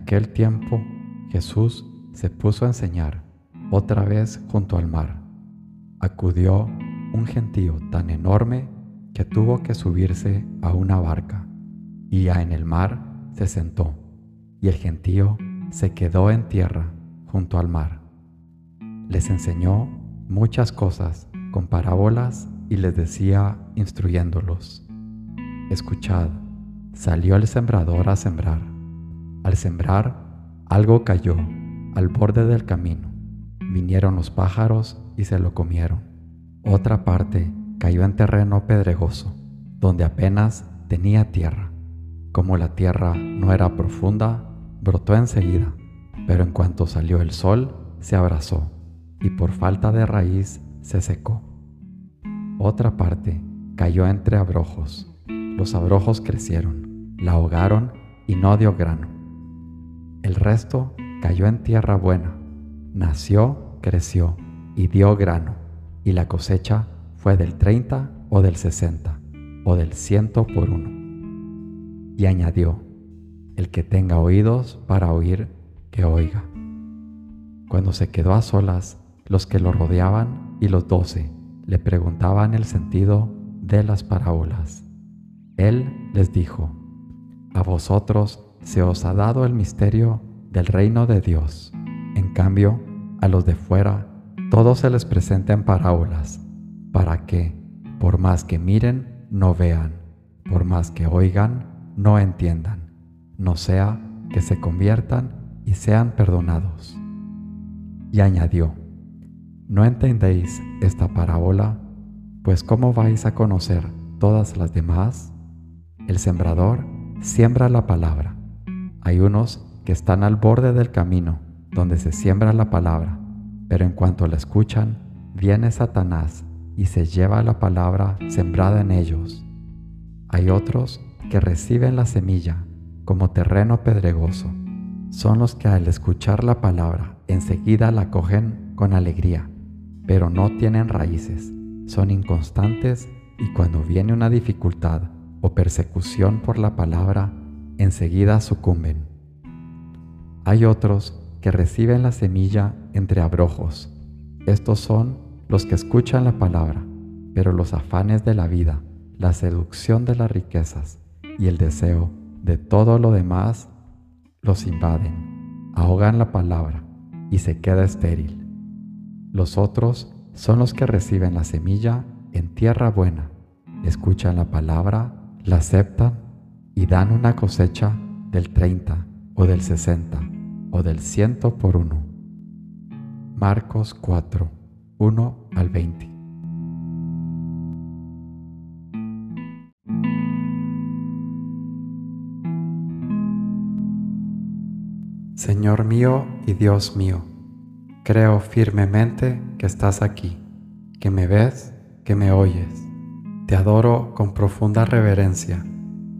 aquel tiempo Jesús se puso a enseñar otra vez junto al mar. Acudió un gentío tan enorme que tuvo que subirse a una barca, y ya en el mar se sentó, y el gentío se quedó en tierra junto al mar. Les enseñó muchas cosas con parábolas y les decía instruyéndolos. Escuchad, salió el sembrador a sembrar. Al sembrar, algo cayó al borde del camino. Vinieron los pájaros y se lo comieron. Otra parte cayó en terreno pedregoso, donde apenas tenía tierra. Como la tierra no era profunda, brotó enseguida, pero en cuanto salió el sol, se abrazó y por falta de raíz se secó. Otra parte cayó entre abrojos. Los abrojos crecieron, la ahogaron y no dio grano. El resto cayó en tierra buena, nació, creció y dio grano, y la cosecha fue del 30 o del 60 o del ciento por uno. Y añadió, el que tenga oídos para oír, que oiga. Cuando se quedó a solas, los que lo rodeaban y los doce le preguntaban el sentido de las parábolas. Él les dijo, a vosotros se os ha dado el misterio del reino de Dios. En cambio, a los de fuera, todo se les presenta en parábolas, para que, por más que miren, no vean, por más que oigan, no entiendan, no sea que se conviertan y sean perdonados. Y añadió, ¿no entendéis esta parábola? Pues ¿cómo vais a conocer todas las demás? El sembrador siembra la palabra. Hay unos que están al borde del camino donde se siembra la palabra, pero en cuanto la escuchan, viene Satanás y se lleva la palabra sembrada en ellos. Hay otros que reciben la semilla como terreno pedregoso. Son los que al escuchar la palabra enseguida la cogen con alegría, pero no tienen raíces, son inconstantes y cuando viene una dificultad o persecución por la palabra, enseguida sucumben. Hay otros que reciben la semilla entre abrojos. Estos son los que escuchan la palabra, pero los afanes de la vida, la seducción de las riquezas y el deseo de todo lo demás los invaden, ahogan la palabra y se queda estéril. Los otros son los que reciben la semilla en tierra buena, escuchan la palabra, la aceptan y dan una cosecha del 30 o del 60 o del ciento por uno. Marcos 4, 1 al 20. Señor mío y Dios mío, creo firmemente que estás aquí, que me ves, que me oyes. Te adoro con profunda reverencia.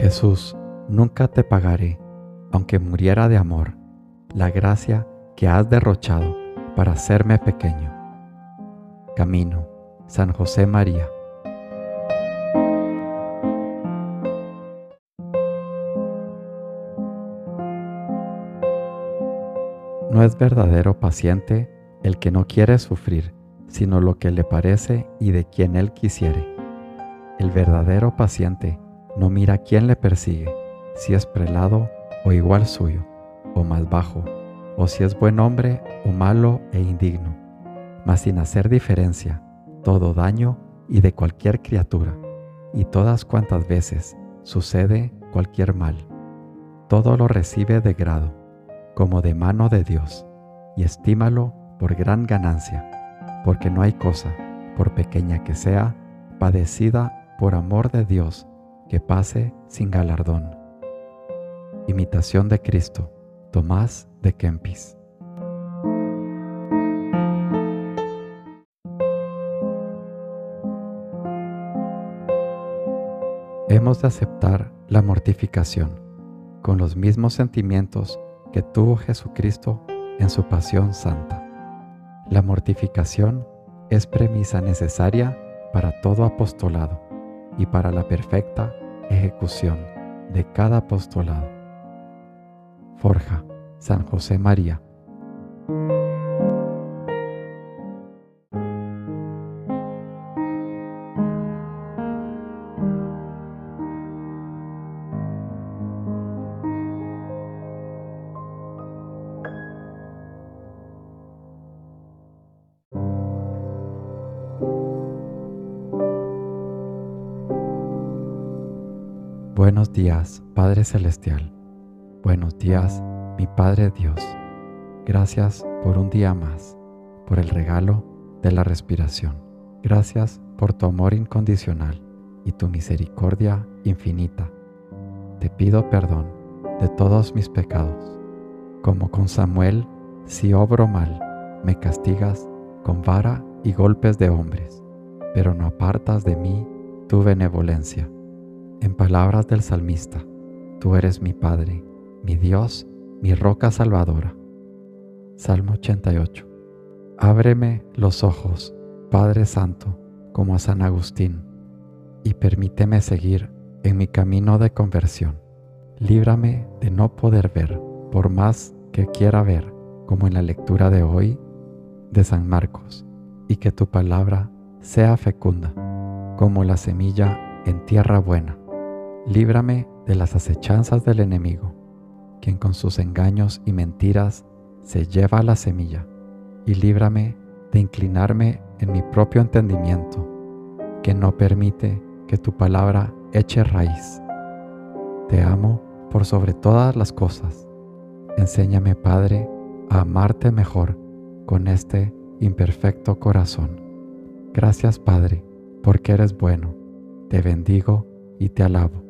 Jesús, nunca te pagaré, aunque muriera de amor, la gracia que has derrochado para hacerme pequeño. Camino, San José María. No es verdadero paciente el que no quiere sufrir, sino lo que le parece y de quien él quisiere. El verdadero paciente no mira quién le persigue, si es prelado o igual suyo, o más bajo, o si es buen hombre o malo e indigno, mas sin hacer diferencia, todo daño y de cualquier criatura, y todas cuantas veces sucede cualquier mal. Todo lo recibe de grado, como de mano de Dios, y estímalo por gran ganancia, porque no hay cosa, por pequeña que sea, padecida por amor de Dios, que pase sin galardón. Imitación de Cristo, Tomás de Kempis. Hemos de aceptar la mortificación con los mismos sentimientos que tuvo Jesucristo en su pasión santa. La mortificación es premisa necesaria para todo apostolado y para la perfecta ejecución de cada apostolado. Forja, San José María. Buenos días, Padre Celestial. Buenos días, mi Padre Dios. Gracias por un día más, por el regalo de la respiración. Gracias por tu amor incondicional y tu misericordia infinita. Te pido perdón de todos mis pecados. Como con Samuel, si obro mal, me castigas con vara y golpes de hombres, pero no apartas de mí tu benevolencia. En palabras del salmista, tú eres mi Padre, mi Dios, mi roca salvadora. Salmo 88. Ábreme los ojos, Padre Santo, como a San Agustín, y permíteme seguir en mi camino de conversión. Líbrame de no poder ver, por más que quiera ver, como en la lectura de hoy de San Marcos, y que tu palabra sea fecunda, como la semilla en tierra buena Líbrame de las acechanzas del enemigo, quien con sus engaños y mentiras se lleva la semilla, y líbrame de inclinarme en mi propio entendimiento, que no permite que tu palabra eche raíz. Te amo por sobre todas las cosas. Enséñame, Padre, a amarte mejor con este imperfecto corazón. Gracias, Padre, porque eres bueno. Te bendigo y te alabo.